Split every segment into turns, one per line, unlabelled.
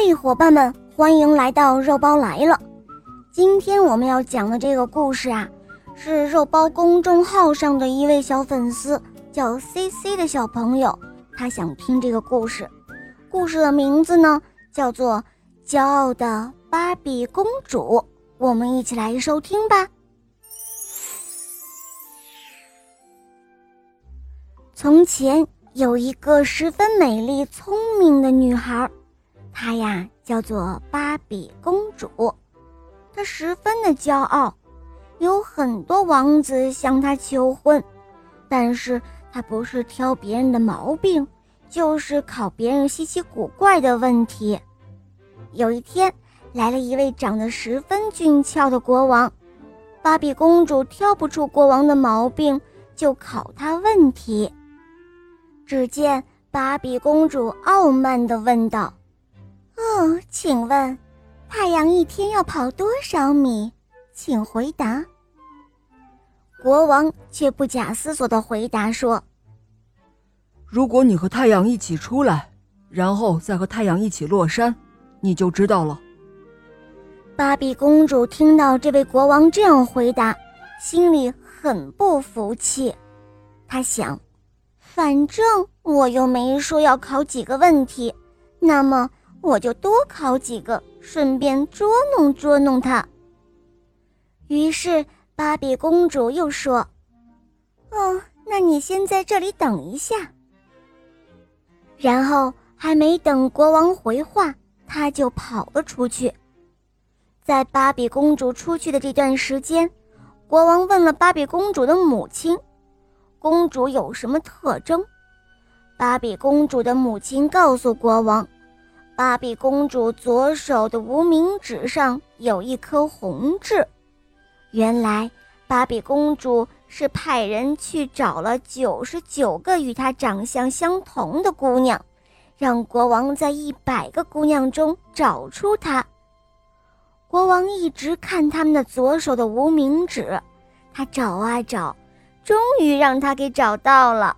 嘿，伙伴们，欢迎来到肉包来了。今天我们要讲的这个故事啊，是肉包公众号上的一位小粉丝叫 C C 的小朋友，他想听这个故事。故事的名字呢，叫做《骄傲的芭比公主》。我们一起来收听吧。从前有一个十分美丽聪明的女孩。她呀叫做芭比公主，她十分的骄傲，有很多王子向她求婚，但是她不是挑别人的毛病，就是考别人稀奇古怪的问题。有一天，来了一位长得十分俊俏的国王，芭比公主挑不出国王的毛病，就考他问题。只见芭比公主傲慢地问道。哦，请问，太阳一天要跑多少米？请回答。国王却不假思索的回答说：“
如果你和太阳一起出来，然后再和太阳一起落山，你就知道了。”
芭比公主听到这位国王这样回答，心里很不服气。她想，反正我又没说要考几个问题，那么。我就多考几个，顺便捉弄捉弄他。于是芭比公主又说：“哦，那你先在这里等一下。”然后还没等国王回话，他就跑了出去。在芭比公主出去的这段时间，国王问了芭比公主的母亲：“公主有什么特征？”芭比公主的母亲告诉国王。芭比公主左手的无名指上有一颗红痣，原来芭比公主是派人去找了九十九个与她长相相同的姑娘，让国王在一百个姑娘中找出她。国王一直看他们的左手的无名指，他找啊找，终于让他给找到了。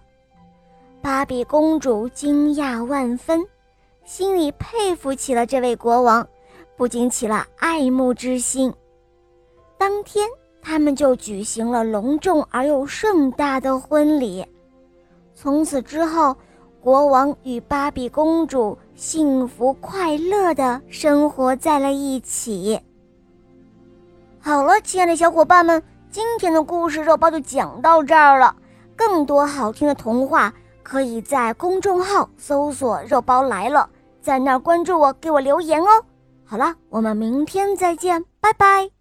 芭比公主惊讶万分。心里佩服起了这位国王，不禁起了爱慕之心。当天，他们就举行了隆重而又盛大的婚礼。从此之后，国王与芭比公主幸福快乐的生活在了一起。好了，亲爱的小伙伴们，今天的故事肉包就讲到这儿了。更多好听的童话，可以在公众号搜索“肉包来了”。在那关注我，给我留言哦。好了，我们明天再见，拜拜。